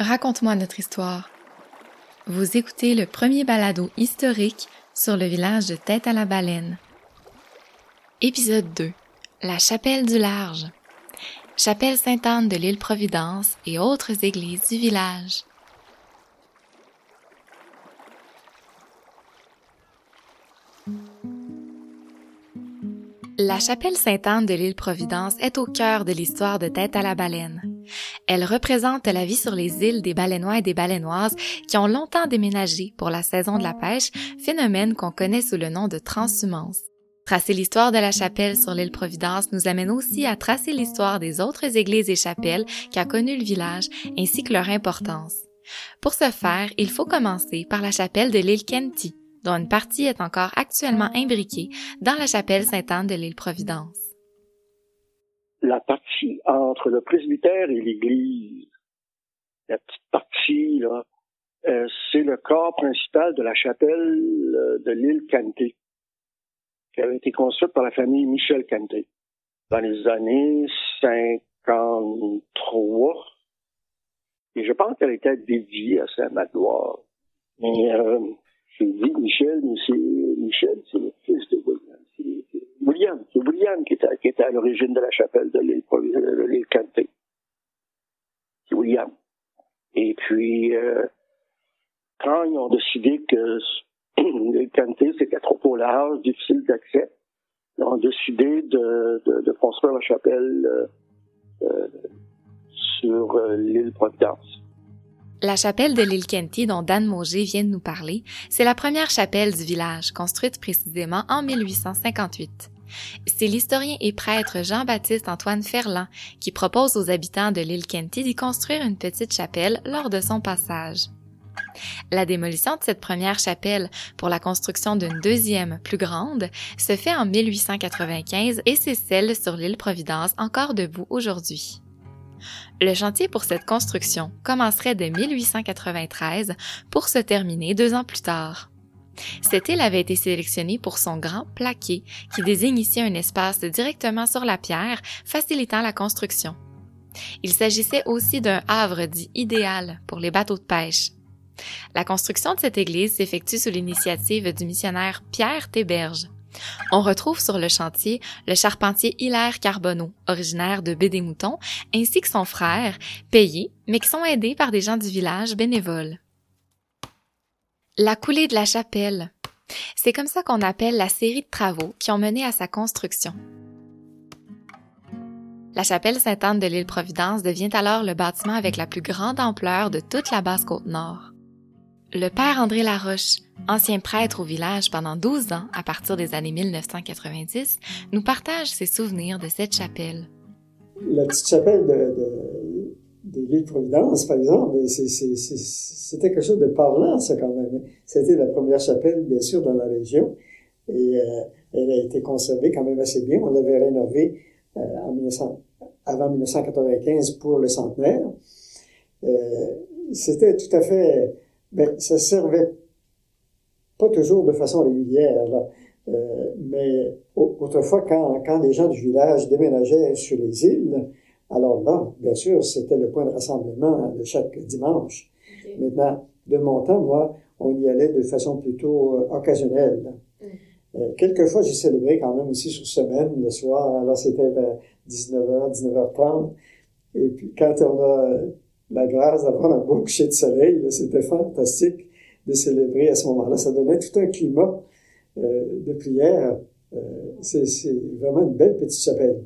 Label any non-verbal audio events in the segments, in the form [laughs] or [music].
Raconte-moi notre histoire. Vous écoutez le premier balado historique sur le village de Tête à la Baleine. Épisode 2. La chapelle du large. Chapelle Sainte-Anne de l'île Providence et autres églises du village. La chapelle Sainte-Anne de l'île Providence est au cœur de l'histoire de Tête à la baleine. Elle représente la vie sur les îles des baleinois et des baleinoises qui ont longtemps déménagé pour la saison de la pêche, phénomène qu'on connaît sous le nom de transhumance. Tracer l'histoire de la chapelle sur l'île Providence nous amène aussi à tracer l'histoire des autres églises et chapelles qu'a connu le village ainsi que leur importance. Pour ce faire, il faut commencer par la chapelle de l'île Kenty, dont une partie est encore actuellement imbriquée dans la chapelle Sainte-Anne de l'île Providence. La partie entre le presbytère et l'église, la petite partie, là, euh, c'est le corps principal de la chapelle euh, de l'île Canté, qui avait été construite par la famille Michel Canté dans les années 53. Et je pense qu'elle était dédiée à Saint-Magloire. Mais euh, je dis Michel, mais c'est Michel, c'est le fils de William. C'est William qui était, à l'origine de la chapelle de l'île Canté. C'est William. Et puis, euh, quand ils ont décidé que [clears throat] l'île Canté, c'était trop au large, difficile d'accès, ils ont décidé de, construire la chapelle euh, euh, sur euh, l'île Providence. La chapelle de l'île Kenty dont Dan Mauger vient de nous parler, c'est la première chapelle du village, construite précisément en 1858. C'est l'historien et prêtre Jean-Baptiste Antoine Ferland qui propose aux habitants de l'île Kenty d'y construire une petite chapelle lors de son passage. La démolition de cette première chapelle pour la construction d'une deuxième plus grande se fait en 1895 et c'est celle sur l'île Providence encore debout aujourd'hui. Le chantier pour cette construction commencerait dès 1893 pour se terminer deux ans plus tard. Cette île avait été sélectionnée pour son grand plaqué qui désigne ici un espace directement sur la pierre, facilitant la construction. Il s'agissait aussi d'un havre dit idéal pour les bateaux de pêche. La construction de cette église s'effectue sous l'initiative du missionnaire Pierre Théberge. On retrouve sur le chantier le charpentier Hilaire Carbonneau, originaire de Baie-des-Moutons, ainsi que son frère, payé, mais qui sont aidés par des gens du village bénévoles. La coulée de la chapelle. C'est comme ça qu'on appelle la série de travaux qui ont mené à sa construction. La chapelle Sainte-Anne de l'île Providence devient alors le bâtiment avec la plus grande ampleur de toute la basse côte nord. Le père André Laroche, ancien prêtre au village pendant 12 ans à partir des années 1990, nous partage ses souvenirs de cette chapelle. La petite chapelle de l'île Providence, par exemple, c'était quelque chose de parlant, ça, quand même. C'était la première chapelle, bien sûr, dans la région. Et euh, elle a été conservée quand même assez bien. On l'avait rénovée euh, en 1900, avant 1995 pour le centenaire. Euh, c'était tout à fait ben, ça servait pas toujours de façon régulière, là. Mais autrefois, quand, quand les gens du village déménageaient sur les îles, alors là, bien sûr, c'était le point de rassemblement de chaque dimanche. Maintenant, de mon temps, moi, on y allait de façon plutôt euh, occasionnelle. Mm. Euh, quelquefois, j'ai célébré quand même aussi sur semaine, le soir. Alors, c'était vers 19h, 19h30. Et puis, quand on a la grâce d'avoir un beau coucher de soleil. C'était fantastique de célébrer à ce moment-là. Ça donnait tout un climat euh, de prière. Euh, c'est vraiment une belle petite chapelle.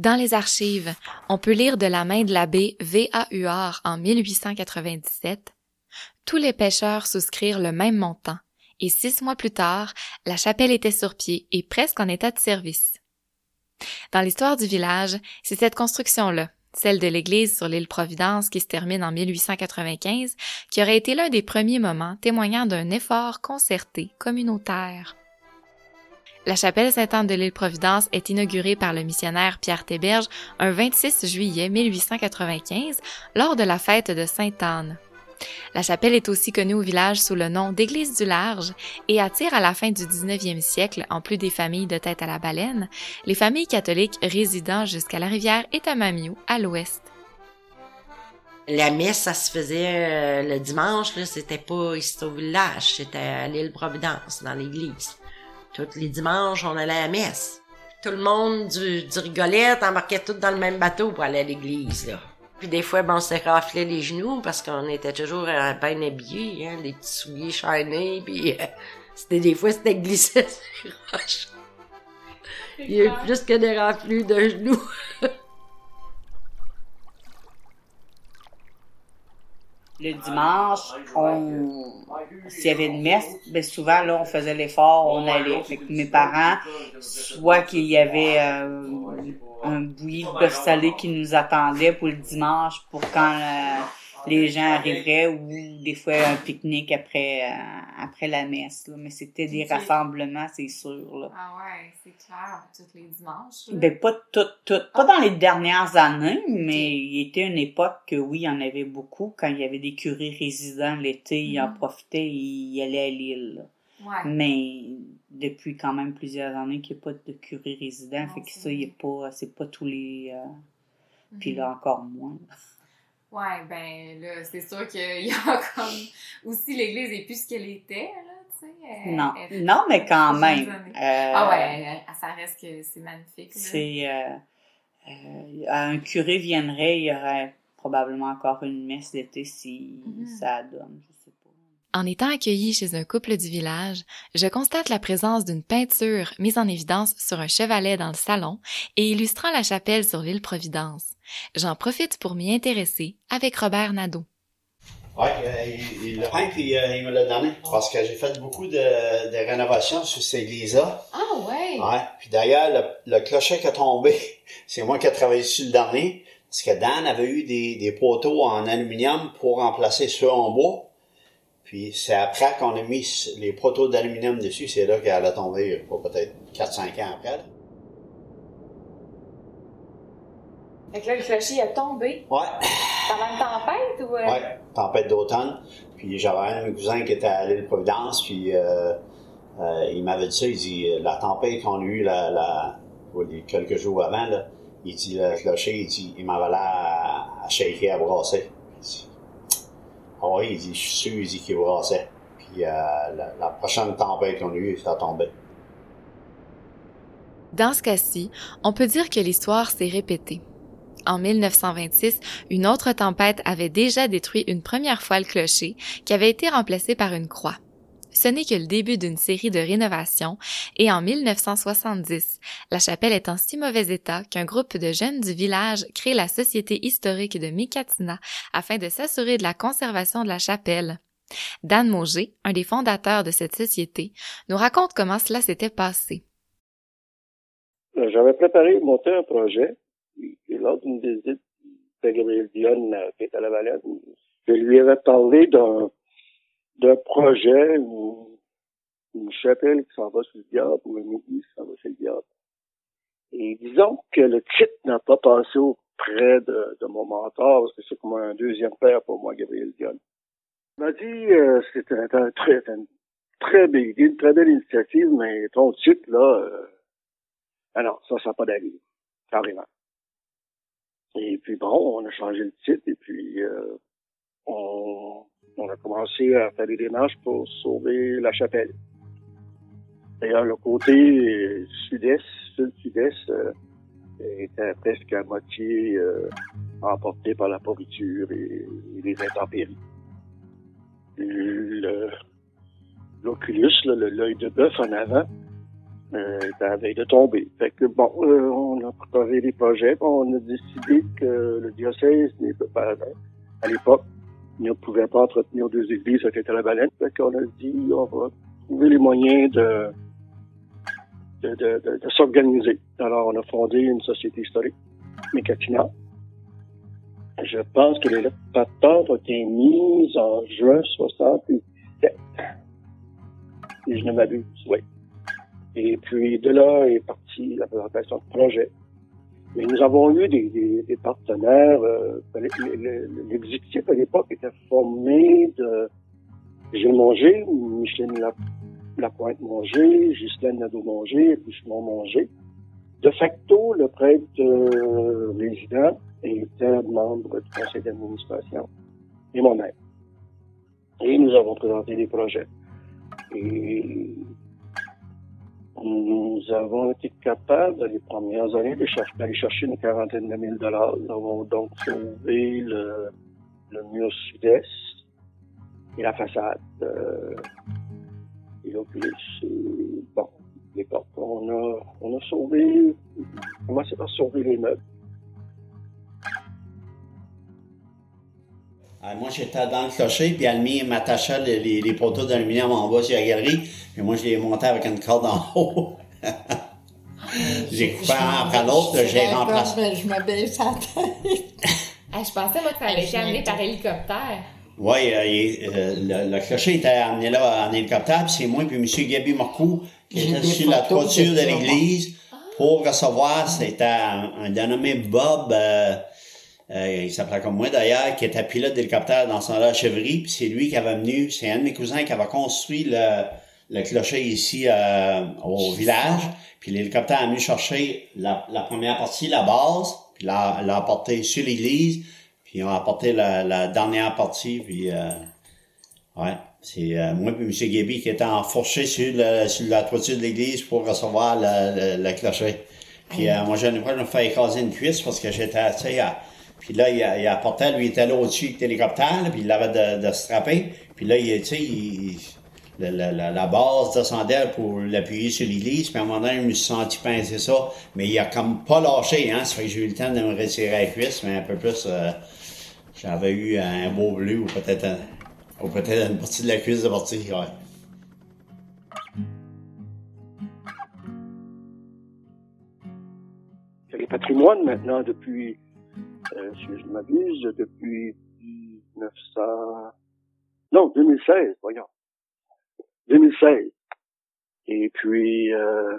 Dans les archives, on peut lire de la main de l'abbé V.A. Huard en 1897 Tous les pêcheurs souscrirent le même montant, et six mois plus tard, la chapelle était sur pied et presque en état de service. Dans l'histoire du village, c'est cette construction-là, celle de l'église sur l'île Providence qui se termine en 1895, qui aurait été l'un des premiers moments témoignant d'un effort concerté communautaire. La chapelle Sainte-Anne de l'île Providence est inaugurée par le missionnaire Pierre Théberge un 26 juillet 1895 lors de la fête de Sainte-Anne. La chapelle est aussi connue au village sous le nom d'Église du Large et attire à la fin du 19e siècle, en plus des familles de tête à la baleine, les familles catholiques résidant jusqu'à la rivière Etamamiou à l'ouest. La messe, ça se faisait euh, le dimanche, c'était pas ici au village, c'était à l'île Providence, dans l'église. Tous les dimanches, on allait à la messe. Tout le monde du, du rigolette embarquait tout dans le même bateau pour aller à l'église, là. Puis des fois, ben, on se raflait les genoux parce qu'on était toujours à peine habillés, hein, des petits souliers chaînés, [laughs] puis euh, c'était des fois, c'était glissé [laughs] sur roche. Il y a eu plus que des raflures de genoux. [laughs] le dimanche, on, s'il y avait une messe, ben souvent là on faisait l'effort, on allait. Fait que mes parents, soit qu'il y avait euh, un bouilli de bœuf salé qui nous attendait pour le dimanche pour quand euh, les gens arriveraient ou des fois un pique-nique après euh, après la messe là. mais c'était des rassemblements c'est sûr là. ah ouais c'est clair tous les dimanches ben pas pas dans les dernières années mais il était une époque que oui il y en avait beaucoup quand il y avait des curés résidents l'été ils en mm-hmm. profitaient ils allaient à l'île ouais. mais depuis quand même plusieurs années qu'il n'y a pas de curé résident fait que ça il est pas c'est pas tous les euh, puis là mm-hmm. encore moins Ouais, ben là, c'est sûr qu'il y a [laughs] comme aussi l'Église est plus ce qu'elle était, là, tu sais. Non, non, mais quand même. Euh, ah ouais, ça reste que c'est magnifique. C'est euh, euh, un curé viendrait, il y aurait probablement encore une messe d'été si mm-hmm. ça donne. En étant accueilli chez un couple du village, je constate la présence d'une peinture mise en évidence sur un chevalet dans le salon et illustrant la chapelle sur l'île Providence. J'en profite pour m'y intéresser avec Robert Nadeau. Oui, euh, il, l'a peint puis euh, il me l'a donné parce que j'ai fait beaucoup de, de rénovations sur cette église-là. Ah ouais? Ouais. Puis d'ailleurs, le, clocher qui a tombé, [laughs] c'est moi qui ai travaillé sur le dernier parce que Dan avait eu des, des poteaux en aluminium pour remplacer ceux en bois. Puis c'est après qu'on a mis les protos d'aluminium dessus, c'est là qu'elle a tombé, peut-être 4-5 ans après. Fait que là, le clocher a tombé. Ouais. Pendant une tempête ou. Euh? Ouais, tempête d'automne. Puis j'avais un cousin qui était à l'île Providence, puis euh, euh, il m'avait dit ça, il dit la tempête qu'on a eue la, la, quelques jours avant, là, il dit le clocher, il dit il m'avait l'air à, à shaker, à brasser. Dans ce cas-ci, on peut dire que l'histoire s'est répétée. En 1926, une autre tempête avait déjà détruit une première fois le clocher, qui avait été remplacé par une croix. Ce n'est que le début d'une série de rénovations et en 1970, la chapelle est en si mauvais état qu'un groupe de jeunes du village crée la Société historique de Mikatina afin de s'assurer de la conservation de la chapelle. Dan Mauger, un des fondateurs de cette société, nous raconte comment cela s'était passé. Euh, j'avais préparé monter un projet et lors d'une visite de Gabriel euh, qui est à la Valette, je lui avais parlé d'un d'un projet ou une chapelle qui s'en va sur le diable ou une église qui s'en va sur le diable. Et disons que le titre n'a pas passé auprès de, de mon mentor, parce que c'est comme un deuxième père pour moi, Gabriel Dion. Il m'a dit euh, c'était un, très, une très belle idée, une très belle initiative, mais ton titre, là, euh, ah non, ça, ça n'a pas d'allure, carrément. Et puis bon, on a changé le titre, et puis euh, on, on a commencé à faire des démarches pour sauver la chapelle. D'ailleurs, le côté sud-est, sud-sud-est, euh, était presque à moitié euh, emporté par la pourriture et, les intempéries. L'oculus, l'œil de bœuf en avant, euh, était de tomber. Fait que bon, euh, on a préparé des projets, on a décidé que le diocèse à l'époque ne pouvait pas entretenir deux églises à était la baleine. Fait qu'on a dit, on va trouver les moyens de, de, de, de, s'organiser. Alors, on a fondé une société historique, Mécatina. Je pense que les patentes ont été mises en juin 67. Si je ne m'abuse, oui. Et puis de là est partie la présentation de projet. Et nous avons eu des, des, des partenaires. Euh, L'exécutif à l'époque était formé de Gilles Manger, Micheline Lapointe-Manger, Ghislaine Nadeau-Manger Simon Manger. De facto, le prêtre euh, résident était membre du conseil d'administration et moi-même. Et nous avons présenté des projets. Et nous avons été capables, les premières années, d'aller chercher une quarantaine de mille dollars. Nous avons donc sauvé le, le mur sud-est et la façade. Euh, et l'oculus. Bon, les portes. On a, on a sauvé, on a commencé par sauver les meubles. Euh, moi, j'étais dans le clocher, puis Almi m'attachait les, les, les, poteaux d'aluminium en bas sur la galerie, puis moi, je les montais avec une corde en haut. j'ai coupé un après l'autre, j'ai remplacé. Je me baisse la tête. [laughs] ah, je pensais, moi, que ça allait été amené par hélicoptère. Oui, euh, euh, le, le, clocher était amené là en hélicoptère, puis c'est moi puis M. Gabi Marcoux qui était sur la toiture de l'église pour recevoir, c'était un, un dénommé Bob... Euh, euh, il s'appelait comme moi d'ailleurs, qui était pilote d'hélicoptère dans son là Chevry, puis c'est lui qui avait venu, c'est un de mes cousins qui avait construit le, le clocher ici euh, au village, puis l'hélicoptère a venu chercher la, la, première partie, la base, puis l'a, l'a apporté sur l'église, puis on a apporté la, la dernière partie, puis euh, ouais, c'est euh, moi et M. Gaby qui était enfourché sur, le, sur la toiture de l'église pour recevoir le, le, le clocher. Puis euh, moi, j'en ai pas, je me fait écraser une cuisse parce que j'étais, tu à puis là, il, il apportait, lui, il était là au-dessus avec l'hélicoptère, puis il l'avait de, de strapper. Puis là, il, tu sais, la, base descendait pour l'appuyer sur l'église. Puis à un moment donné, je me suis senti pincer ça. Mais il a comme pas lâché, hein. Ça fait que j'ai eu le temps de me retirer la cuisse, mais un peu plus, euh, j'avais eu un beau bleu ou peut-être ou peut-être une partie de la cuisse de partie, ouais. Les maintenant depuis euh, si je m'abuse, depuis 1900... Non, 2016, voyons. 2016. Et puis, euh,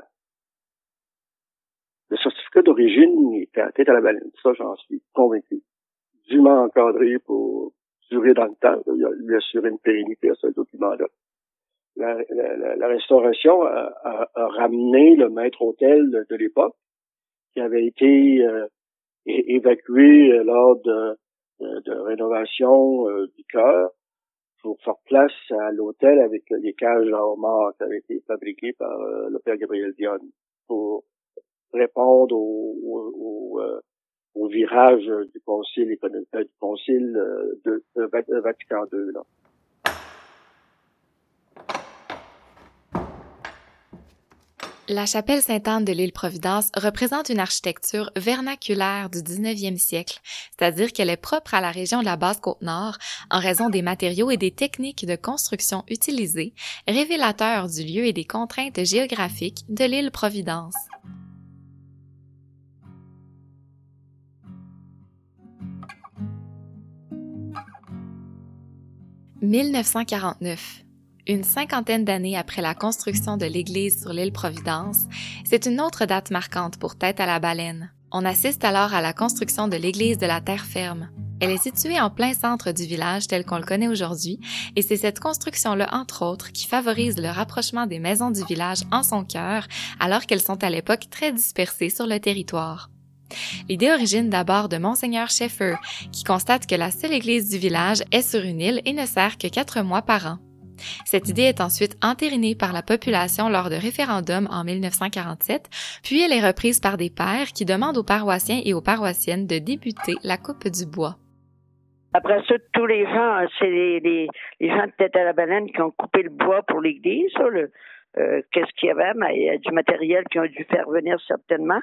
le certificat d'origine était à tête à la baleine. Ça, j'en suis convaincu. Dûment encadré pour durer dans le temps, lui assurer une pérennité à ce document-là. La, la, la, restauration a, a, a, ramené le maître hôtel de, de l'époque, qui avait été euh, évacué euh, lors de, de, rénovation euh, du cœur pour faire place à l'hôtel avec les cages à homards qui avaient été fabriquées par euh, le père Gabriel Dion pour répondre au, au, au, virage du concile du concile de, de Vatican II. Là. La chapelle Sainte-Anne de l'île Providence représente une architecture vernaculaire du 19e siècle, c'est-à-dire qu'elle est propre à la région de la Basse-Côte-Nord en raison des matériaux et des techniques de construction utilisées, révélateurs du lieu et des contraintes géographiques de l'île Providence. « 1949 une cinquantaine d'années après la construction de l'église sur l'île Providence, c'est une autre date marquante pour Tête à la baleine. On assiste alors à la construction de l'église de la terre ferme. Elle est située en plein centre du village tel qu'on le connaît aujourd'hui, et c'est cette construction-là, entre autres, qui favorise le rapprochement des maisons du village en son cœur, alors qu'elles sont à l'époque très dispersées sur le territoire. L'idée origine d'abord de Monseigneur Schaeffer, qui constate que la seule église du village est sur une île et ne sert que quatre mois par an. Cette idée est ensuite entérinée par la population lors de référendums en 1947, puis elle est reprise par des pères qui demandent aux paroissiens et aux paroissiennes de débuter la coupe du bois. Après ça, tous les gens, c'est les, gens de tête à la baleine qui ont coupé le bois pour l'église. Euh, Qu'est-ce qu'il y avait? Mais il y a du matériel qui ont dû faire venir certainement.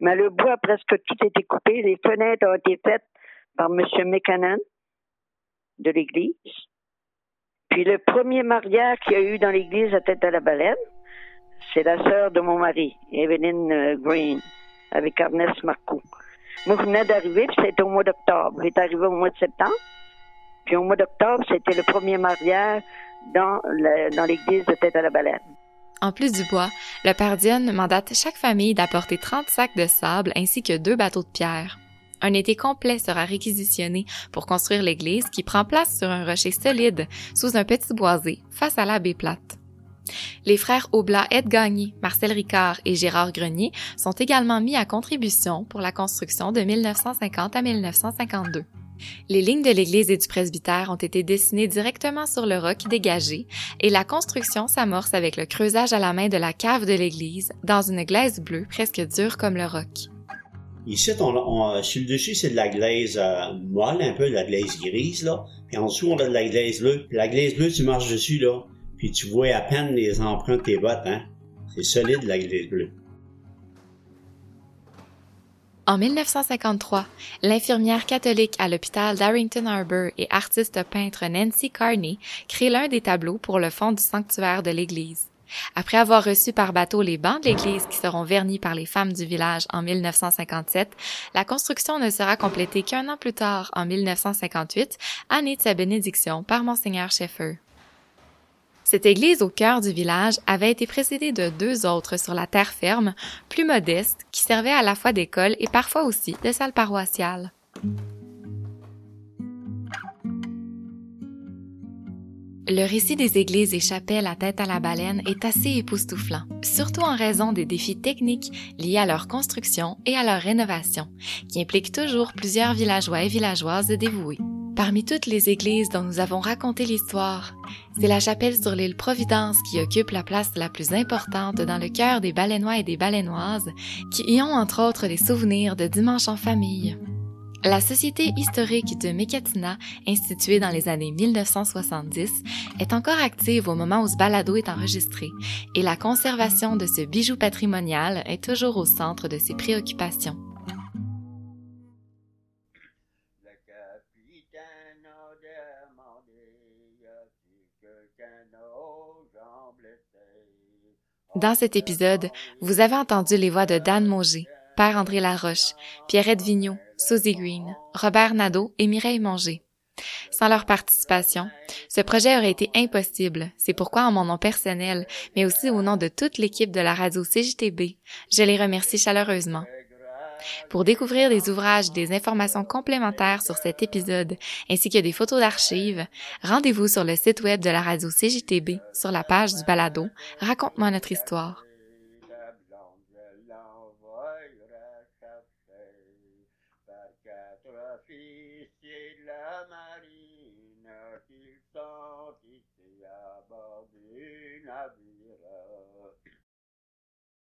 Mais le bois, presque tout a été coupé. Les fenêtres ont été faites par M. McCannon de l'église. Puis le premier mariage qu'il y a eu dans l'église à Tête à la Baleine, c'est la sœur de mon mari, Evelyn euh, Green, avec Ernest Marcoux. Moi, je venais d'arriver, puis c'était au mois d'octobre. J'étais arrivé au mois de septembre. Puis au mois d'octobre, c'était le premier mariage dans, l'église de Tête à la Baleine. En plus du bois, Le père Dionne mandate chaque famille d'apporter 30 sacs de sable ainsi que deux bateaux de pierre. Un été complet sera réquisitionné pour construire l'église qui prend place sur un rocher solide sous un petit boisé face à la baie plate. Les frères Oblat Ed Gagné, Marcel Ricard et Gérard Grenier sont également mis à contribution pour la construction de 1950 à 1952. Les lignes de l'église et du presbytère ont été dessinées directement sur le roc dégagé et la construction s'amorce avec le creusage à la main de la cave de l'église dans une glaise bleue presque dure comme le roc. Ici, sur le dessus, c'est de la glaise euh, molle, un peu de la glaise grise, là. Puis en dessous, on a de la glaise bleue. La glaise bleue, tu marches dessus, là, puis tu vois à peine les empreintes de tes bottes, hein. C'est solide, la glace bleue. En 1953, l'infirmière catholique à l'hôpital d'Arrington Harbour et artiste peintre Nancy Carney crée l'un des tableaux pour le fond du sanctuaire de l'église. Après avoir reçu par bateau les bancs de l'église qui seront vernis par les femmes du village en 1957, la construction ne sera complétée qu'un an plus tard, en 1958, année de sa bénédiction par Monseigneur Schaeffer. Cette église au cœur du village avait été précédée de deux autres sur la terre ferme, plus modestes, qui servaient à la fois d'école et parfois aussi de salle paroissiale. Le récit des églises et chapelles à tête à la baleine est assez époustouflant, surtout en raison des défis techniques liés à leur construction et à leur rénovation, qui impliquent toujours plusieurs villageois et villageoises dévoués. Parmi toutes les églises dont nous avons raconté l'histoire, c'est la chapelle sur l'île Providence qui occupe la place la plus importante dans le cœur des baleinois et des baleinoises, qui y ont entre autres les souvenirs de dimanche en famille, la Société historique de Mécatina, instituée dans les années 1970, est encore active au moment où ce balado est enregistré et la conservation de ce bijou patrimonial est toujours au centre de ses préoccupations. Dans cet épisode, vous avez entendu les voix de Dan Moger, Père André Laroche, Pierrette Vigneault, Suzy Green, Robert Nadeau et Mireille Manger. Sans leur participation, ce projet aurait été impossible. C'est pourquoi, en mon nom personnel, mais aussi au nom de toute l'équipe de la radio CJTB, je les remercie chaleureusement. Pour découvrir des ouvrages, des informations complémentaires sur cet épisode, ainsi que des photos d'archives, rendez-vous sur le site web de la radio CJTB, sur la page du balado Raconte-moi notre histoire. La